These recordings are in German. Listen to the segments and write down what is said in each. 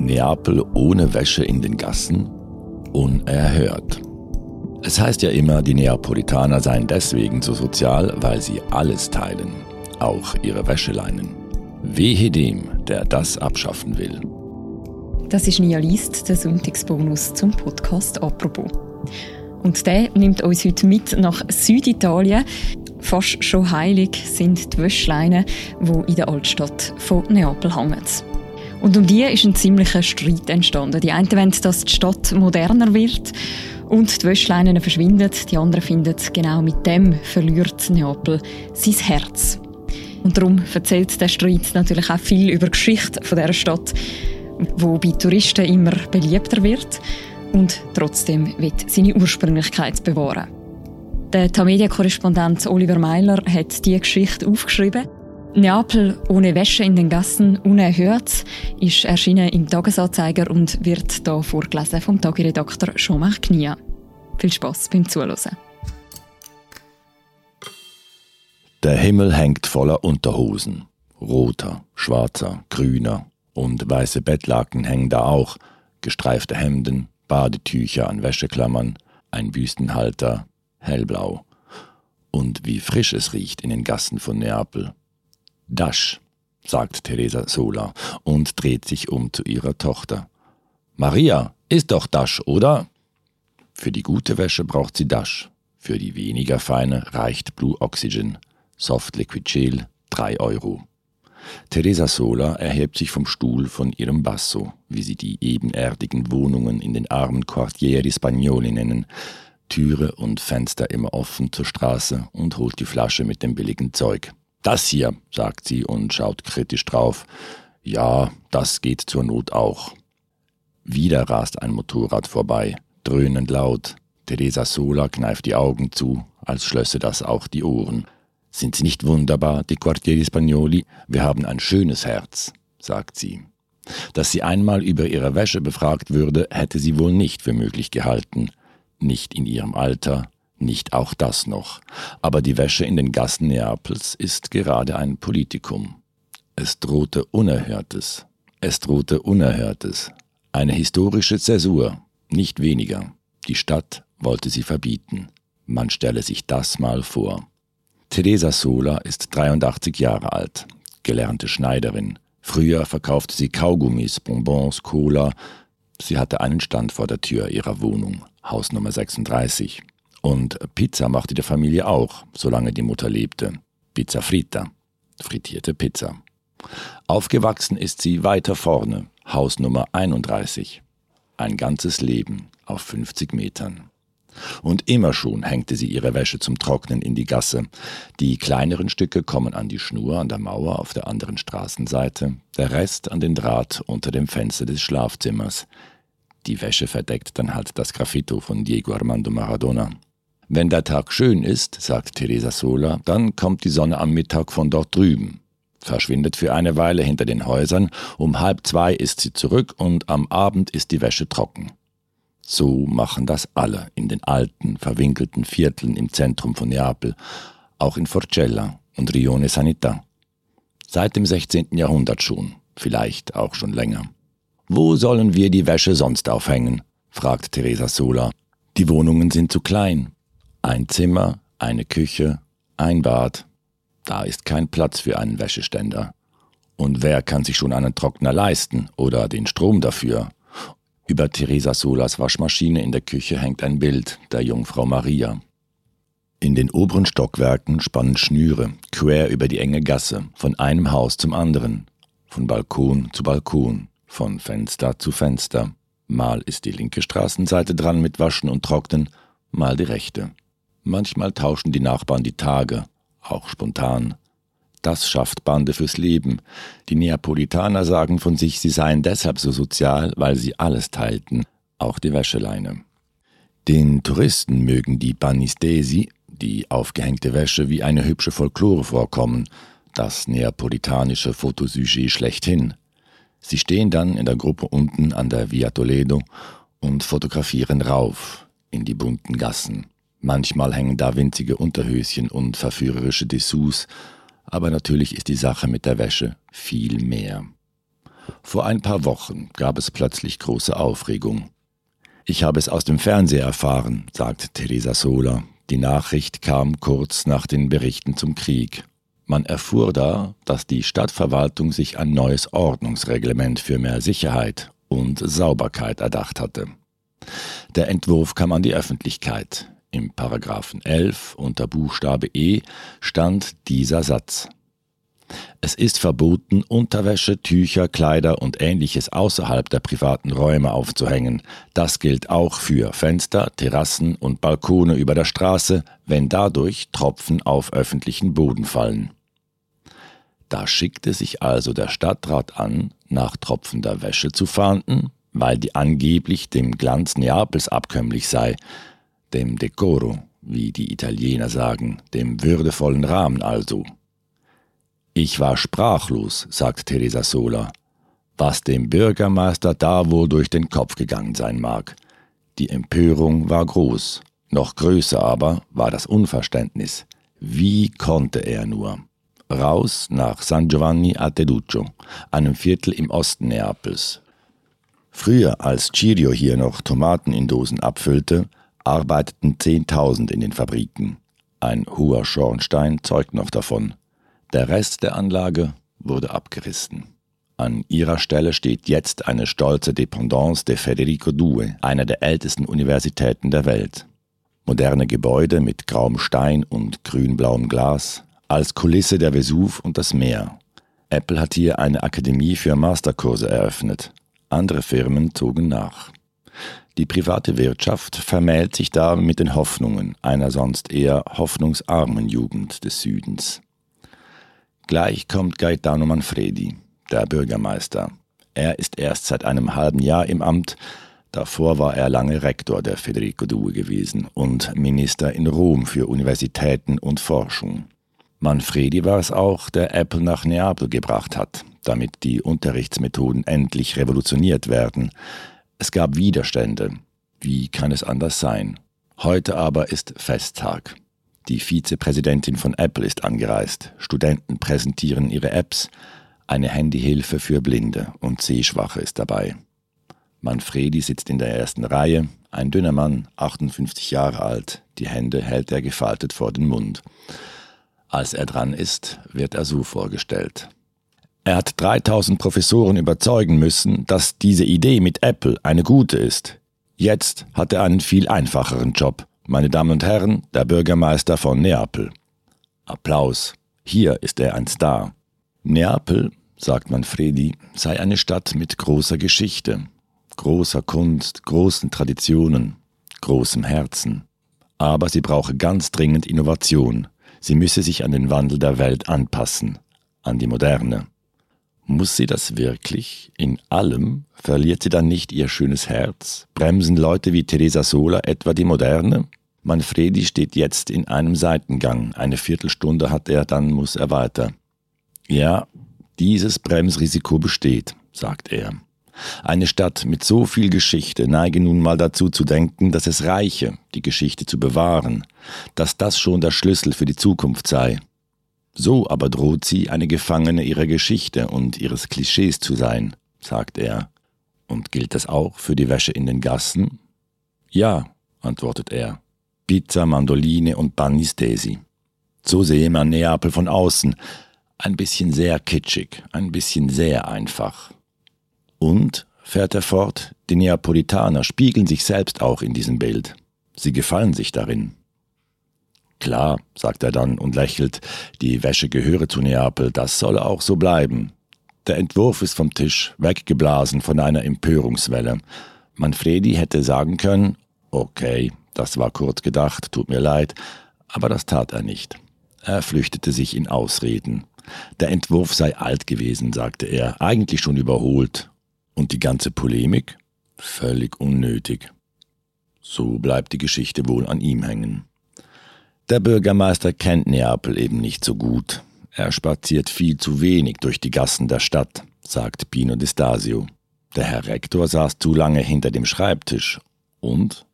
Neapel ohne Wäsche in den Gassen? Unerhört. Es heißt ja immer, die Neapolitaner seien deswegen so sozial, weil sie alles teilen, auch ihre Wäscheleinen. Wehe dem, der das abschaffen will. Das ist Nia Liest, der Sonntagsbonus zum Podcast «Apropos». Und der nimmt uns heute mit nach Süditalien. Fast schon heilig sind die Wäschleinen, die in der Altstadt von Neapel hängen. Und um die ist ein ziemlicher Streit entstanden. Die einen wollen, dass die Stadt moderner wird und die Wäschleinen verschwinden. Die anderen finden, genau mit dem verliert Neapel sein Herz. Und darum erzählt der Streit natürlich auch viel über die Geschichte dieser Stadt, wo bei Touristen immer beliebter wird und trotzdem wird seine Ursprünglichkeit bewahren. Der Tamedia-Korrespondent Oliver Meiler hat diese Geschichte aufgeschrieben Neapel ohne Wäsche in den Gassen unerhört ist erschienen im Tagesanzeiger und wird hier vorgelesen vom Tagiredakteur Jean-Marc Knia. Viel Spass beim Zuhören. Der Himmel hängt voller Unterhosen. Roter, schwarzer, grüner und weiße Bettlaken hängen da auch, gestreifte Hemden, Badetücher an Wäscheklammern, ein Wüstenhalter, hellblau. Und wie frisch es riecht in den Gassen von Neapel. Dasch, sagt Teresa Sola und dreht sich um zu ihrer Tochter. Maria, ist doch Dasch, oder? Für die gute Wäsche braucht sie Dasch. Für die weniger feine reicht Blue Oxygen. Soft Liquid Gel, 3 Euro. Teresa Sola erhebt sich vom Stuhl von ihrem Basso, wie sie die ebenerdigen Wohnungen in den armen Quartieri Spagnoli nennen, Türe und Fenster immer offen zur Straße und holt die Flasche mit dem billigen Zeug. Das hier, sagt sie und schaut kritisch drauf. Ja, das geht zur Not auch. Wieder rast ein Motorrad vorbei, dröhnend laut. Teresa Sola kneift die Augen zu, als schlösse das auch die Ohren. Sind sie nicht wunderbar, die Quartieri Spagnoli? Wir haben ein schönes Herz, sagt sie. Dass sie einmal über ihre Wäsche befragt würde, hätte sie wohl nicht für möglich gehalten. Nicht in ihrem Alter, nicht auch das noch. Aber die Wäsche in den Gassen Neapels ist gerade ein Politikum. Es drohte Unerhörtes. Es drohte Unerhörtes. Eine historische Zäsur, nicht weniger. Die Stadt wollte sie verbieten. Man stelle sich das mal vor. Teresa Sola ist 83 Jahre alt, gelernte Schneiderin. Früher verkaufte sie Kaugummis, Bonbons, Cola. Sie hatte einen Stand vor der Tür ihrer Wohnung, Haus Nummer 36. Und Pizza machte die Familie auch, solange die Mutter lebte. Pizza frita, frittierte Pizza. Aufgewachsen ist sie weiter vorne, Haus Nummer 31. Ein ganzes Leben auf 50 Metern. Und immer schon hängte sie ihre Wäsche zum Trocknen in die Gasse. Die kleineren Stücke kommen an die Schnur an der Mauer auf der anderen Straßenseite, der Rest an den Draht unter dem Fenster des Schlafzimmers. Die Wäsche verdeckt dann halt das Graffito von Diego Armando Maradona. Wenn der Tag schön ist, sagt Teresa Sola, dann kommt die Sonne am Mittag von dort drüben, verschwindet für eine Weile hinter den Häusern, um halb zwei ist sie zurück und am Abend ist die Wäsche trocken. So machen das alle in den alten, verwinkelten Vierteln im Zentrum von Neapel, auch in Forcella und Rione Sanità. Seit dem 16. Jahrhundert schon, vielleicht auch schon länger. Wo sollen wir die Wäsche sonst aufhängen? fragt Teresa Sola. Die Wohnungen sind zu klein, ein Zimmer, eine Küche, ein Bad. Da ist kein Platz für einen Wäscheständer. Und wer kann sich schon einen Trockner leisten oder den Strom dafür? Über Teresa Solas Waschmaschine in der Küche hängt ein Bild der Jungfrau Maria. In den oberen Stockwerken spannen Schnüre quer über die enge Gasse, von einem Haus zum anderen, von Balkon zu Balkon, von Fenster zu Fenster. Mal ist die linke Straßenseite dran mit Waschen und Trocknen, mal die rechte. Manchmal tauschen die Nachbarn die Tage, auch spontan. Das schafft Bande fürs Leben. Die Neapolitaner sagen von sich, sie seien deshalb so sozial, weil sie alles teilten, auch die Wäscheleine. Den Touristen mögen die Banistesi, die aufgehängte Wäsche, wie eine hübsche Folklore vorkommen, das neapolitanische Fotosujet schlechthin. Sie stehen dann in der Gruppe unten an der Via Toledo und fotografieren rauf in die bunten Gassen. Manchmal hängen da winzige Unterhöschen und verführerische Dessous, aber natürlich ist die Sache mit der Wäsche viel mehr. Vor ein paar Wochen gab es plötzlich große Aufregung. Ich habe es aus dem Fernseher erfahren, sagt Teresa Sola. Die Nachricht kam kurz nach den Berichten zum Krieg. Man erfuhr da, dass die Stadtverwaltung sich ein neues Ordnungsreglement für mehr Sicherheit und Sauberkeit erdacht hatte. Der Entwurf kam an die Öffentlichkeit. Im Paragraphen 11 unter Buchstabe E stand dieser Satz. Es ist verboten, Unterwäsche, Tücher, Kleider und ähnliches außerhalb der privaten Räume aufzuhängen. Das gilt auch für Fenster, Terrassen und Balkone über der Straße, wenn dadurch Tropfen auf öffentlichen Boden fallen. Da schickte sich also der Stadtrat an, nach tropfender Wäsche zu fahnden, weil die angeblich dem Glanz Neapels abkömmlich sei, dem Decoro, wie die Italiener sagen, dem würdevollen Rahmen also. Ich war sprachlos, sagt Teresa Sola, was dem Bürgermeister da wohl durch den Kopf gegangen sein mag. Die Empörung war groß, noch größer aber war das Unverständnis. Wie konnte er nur? Raus nach San Giovanni a Teduccio, einem Viertel im Osten Neapels. Früher, als Cirio hier noch Tomaten in Dosen abfüllte, arbeiteten Zehntausend in den Fabriken. Ein hoher Schornstein zeugt noch davon. Der Rest der Anlage wurde abgerissen. An ihrer Stelle steht jetzt eine stolze Dependance de Federico II, einer der ältesten Universitäten der Welt. Moderne Gebäude mit grauem Stein und grünblauem Glas, als Kulisse der Vesuv und das Meer. Apple hat hier eine Akademie für Masterkurse eröffnet. Andere Firmen zogen nach. Die private Wirtschaft vermählt sich da mit den Hoffnungen einer sonst eher hoffnungsarmen Jugend des Südens. Gleich kommt Gaetano Manfredi, der Bürgermeister. Er ist erst seit einem halben Jahr im Amt, davor war er lange Rektor der Federico Due gewesen und Minister in Rom für Universitäten und Forschung. Manfredi war es auch, der Apple nach Neapel gebracht hat, damit die Unterrichtsmethoden endlich revolutioniert werden, es gab Widerstände. Wie kann es anders sein? Heute aber ist Festtag. Die Vizepräsidentin von Apple ist angereist. Studenten präsentieren ihre Apps. Eine Handyhilfe für Blinde und Sehschwache ist dabei. Manfredi sitzt in der ersten Reihe. Ein dünner Mann, 58 Jahre alt. Die Hände hält er gefaltet vor den Mund. Als er dran ist, wird er so vorgestellt. Er hat 3000 Professoren überzeugen müssen, dass diese Idee mit Apple eine gute ist. Jetzt hat er einen viel einfacheren Job. Meine Damen und Herren, der Bürgermeister von Neapel. Applaus. Hier ist er ein Star. Neapel, sagt Manfredi, sei eine Stadt mit großer Geschichte, großer Kunst, großen Traditionen, großem Herzen. Aber sie brauche ganz dringend Innovation. Sie müsse sich an den Wandel der Welt anpassen, an die Moderne. Muss sie das wirklich? In allem? Verliert sie dann nicht ihr schönes Herz? Bremsen Leute wie Teresa Sola etwa die Moderne? Manfredi steht jetzt in einem Seitengang. Eine Viertelstunde hat er, dann muss er weiter. Ja, dieses Bremsrisiko besteht, sagt er. Eine Stadt mit so viel Geschichte neige nun mal dazu zu denken, dass es reiche, die Geschichte zu bewahren, dass das schon der Schlüssel für die Zukunft sei. So aber droht sie, eine Gefangene ihrer Geschichte und ihres Klischees zu sein, sagt er. Und gilt das auch für die Wäsche in den Gassen? Ja, antwortet er. Pizza, Mandoline und Banistesi. So sehe man Neapel von außen. Ein bisschen sehr kitschig, ein bisschen sehr einfach. Und, fährt er fort, die Neapolitaner spiegeln sich selbst auch in diesem Bild. Sie gefallen sich darin. Klar, sagt er dann und lächelt, die Wäsche gehöre zu Neapel, das solle auch so bleiben. Der Entwurf ist vom Tisch, weggeblasen von einer Empörungswelle. Manfredi hätte sagen können, okay, das war kurz gedacht, tut mir leid, aber das tat er nicht. Er flüchtete sich in Ausreden. Der Entwurf sei alt gewesen, sagte er, eigentlich schon überholt. Und die ganze Polemik? Völlig unnötig. So bleibt die Geschichte wohl an ihm hängen. Der Bürgermeister kennt Neapel eben nicht so gut. Er spaziert viel zu wenig durch die Gassen der Stadt, sagt Pino di Stasio. Der Herr Rektor saß zu lange hinter dem Schreibtisch. Und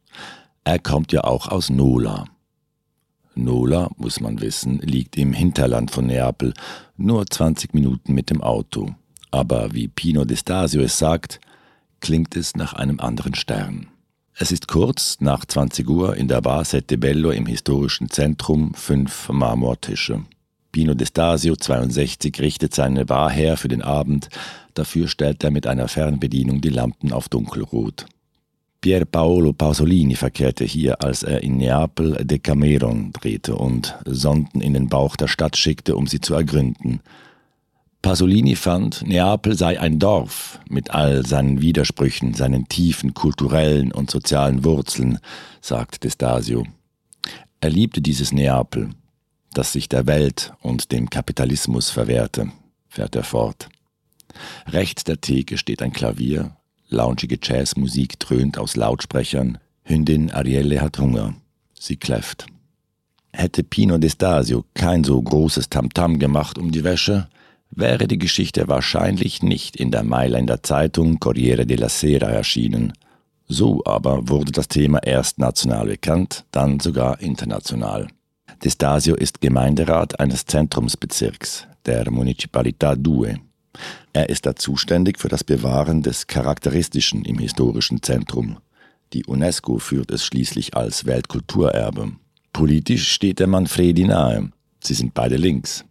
er kommt ja auch aus Nola. Nola, muss man wissen, liegt im Hinterland von Neapel, nur 20 Minuten mit dem Auto. Aber wie Pino Destasio es sagt, klingt es nach einem anderen Stern. Es ist kurz nach 20 Uhr in der Bar Sette Bello im historischen Zentrum fünf Marmortische. Pino Destasio, 62, richtet seine Bar her für den Abend. Dafür stellt er mit einer Fernbedienung die Lampen auf dunkelrot. Pier Paolo Pasolini verkehrte hier, als er in Neapel Decameron drehte und Sonden in den Bauch der Stadt schickte, um sie zu ergründen. Pasolini fand, Neapel sei ein Dorf mit all seinen Widersprüchen, seinen tiefen kulturellen und sozialen Wurzeln, sagt Destasio. Er liebte dieses Neapel, das sich der Welt und dem Kapitalismus verwehrte, fährt er fort. Rechts der Theke steht ein Klavier, launchige Jazzmusik dröhnt aus Lautsprechern, Hündin Arielle hat Hunger, sie kläfft. Hätte Pino Destasio kein so großes Tamtam gemacht um die Wäsche, wäre die Geschichte wahrscheinlich nicht in der Mailänder Zeitung Corriere della Sera erschienen. So aber wurde das Thema erst national bekannt, dann sogar international. Destasio ist Gemeinderat eines Zentrumsbezirks, der Municipalità Due. Er ist da zuständig für das Bewahren des Charakteristischen im historischen Zentrum. Die UNESCO führt es schließlich als Weltkulturerbe. Politisch steht der Manfredi nahe. Sie sind beide links.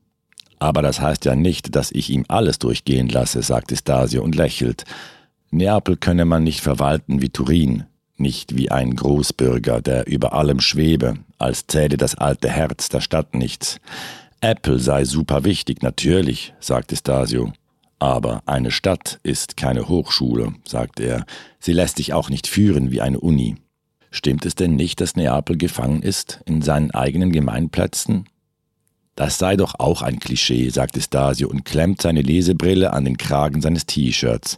Aber das heißt ja nicht, dass ich ihm alles durchgehen lasse, sagt Destasio und lächelt. Neapel könne man nicht verwalten wie Turin, nicht wie ein Großbürger, der über allem schwebe, als zähle das alte Herz der Stadt nichts. Apple sei super wichtig, natürlich, sagt Stasio. Aber eine Stadt ist keine Hochschule, sagt er. Sie lässt sich auch nicht führen wie eine Uni. Stimmt es denn nicht, dass Neapel gefangen ist in seinen eigenen Gemeinplätzen? Das sei doch auch ein Klischee, sagt Stasio und klemmt seine Lesebrille an den Kragen seines T-Shirts.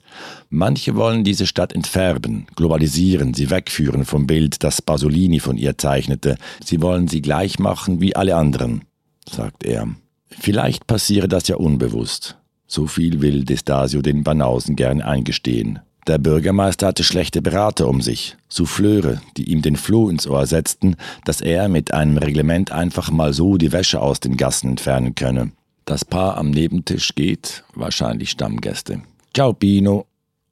Manche wollen diese Stadt entfärben, globalisieren, sie wegführen vom Bild, das Pasolini von ihr zeichnete. Sie wollen sie gleich machen wie alle anderen, sagt er. Vielleicht passiere das ja unbewusst. So viel will Destasio den Banausen gern eingestehen. Der Bürgermeister hatte schlechte Berater um sich, Souffleure, die ihm den Floh ins Ohr setzten, dass er mit einem Reglement einfach mal so die Wäsche aus den Gassen entfernen könne. Das Paar am Nebentisch geht, wahrscheinlich Stammgäste. Ciao Pino,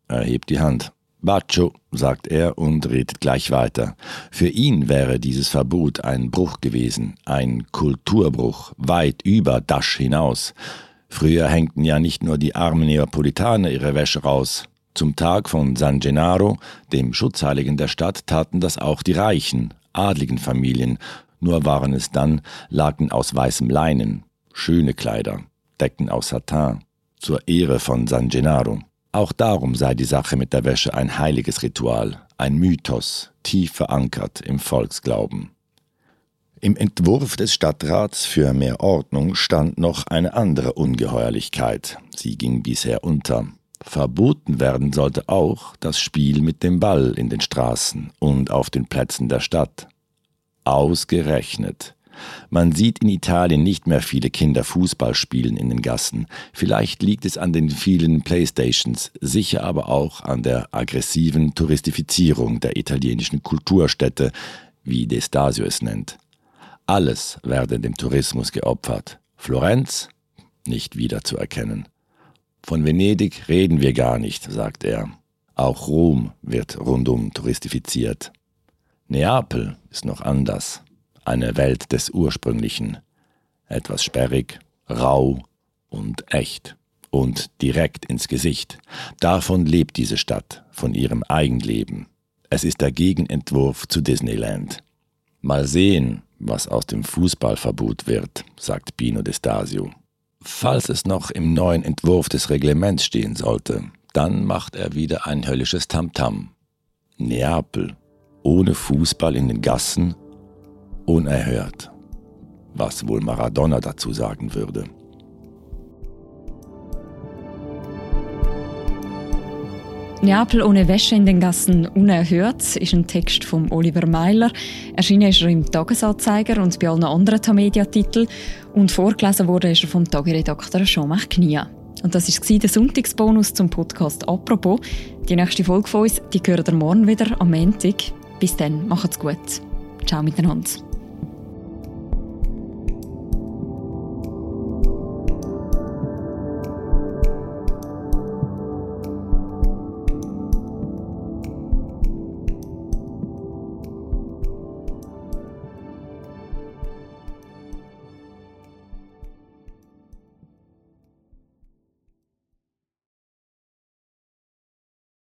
er hebt die Hand. Bacio, sagt er und redet gleich weiter. Für ihn wäre dieses Verbot ein Bruch gewesen, ein Kulturbruch, weit über Dasch hinaus. Früher hängten ja nicht nur die armen Neapolitaner ihre Wäsche raus, zum Tag von San Gennaro, dem Schutzheiligen der Stadt, taten das auch die reichen, adligen Familien, nur waren es dann Laken aus weißem Leinen, schöne Kleider, Decken aus Satin, zur Ehre von San Gennaro. Auch darum sei die Sache mit der Wäsche ein heiliges Ritual, ein Mythos, tief verankert im Volksglauben. Im Entwurf des Stadtrats für mehr Ordnung stand noch eine andere Ungeheuerlichkeit. Sie ging bisher unter. Verboten werden sollte auch das Spiel mit dem Ball in den Straßen und auf den Plätzen der Stadt. Ausgerechnet. Man sieht in Italien nicht mehr viele Kinder Fußball spielen in den Gassen. Vielleicht liegt es an den vielen Playstations, sicher aber auch an der aggressiven Touristifizierung der italienischen Kulturstädte, wie Destasio es nennt. Alles werde dem Tourismus geopfert. Florenz nicht wiederzuerkennen. Von Venedig reden wir gar nicht, sagt er. Auch Rom wird rundum touristifiziert. Neapel ist noch anders. Eine Welt des Ursprünglichen. Etwas sperrig, rau und echt und direkt ins Gesicht. Davon lebt diese Stadt, von ihrem Eigenleben. Es ist der Gegenentwurf zu Disneyland. Mal sehen, was aus dem Fußballverbot wird, sagt Pino Destasio. Falls es noch im neuen Entwurf des Reglements stehen sollte, dann macht er wieder ein höllisches Tamtam. Neapel, ohne Fußball in den Gassen, unerhört. Was wohl Maradona dazu sagen würde. Neapel ohne Wäsche in den Gassen unerhört ist ein Text von Oliver Meiler. Erschienen ist er im Tagesanzeiger und bei allen anderen Tamedia-Titeln. Und vorgelesen wurde er vom Tageredakteur Jean-Marc Knia. Und das war der Sonntagsbonus zum Podcast «Apropos». Die nächste Folge von uns, die hören ihr morgen wieder am Montag. Bis dann, macht's gut. Ciao miteinander.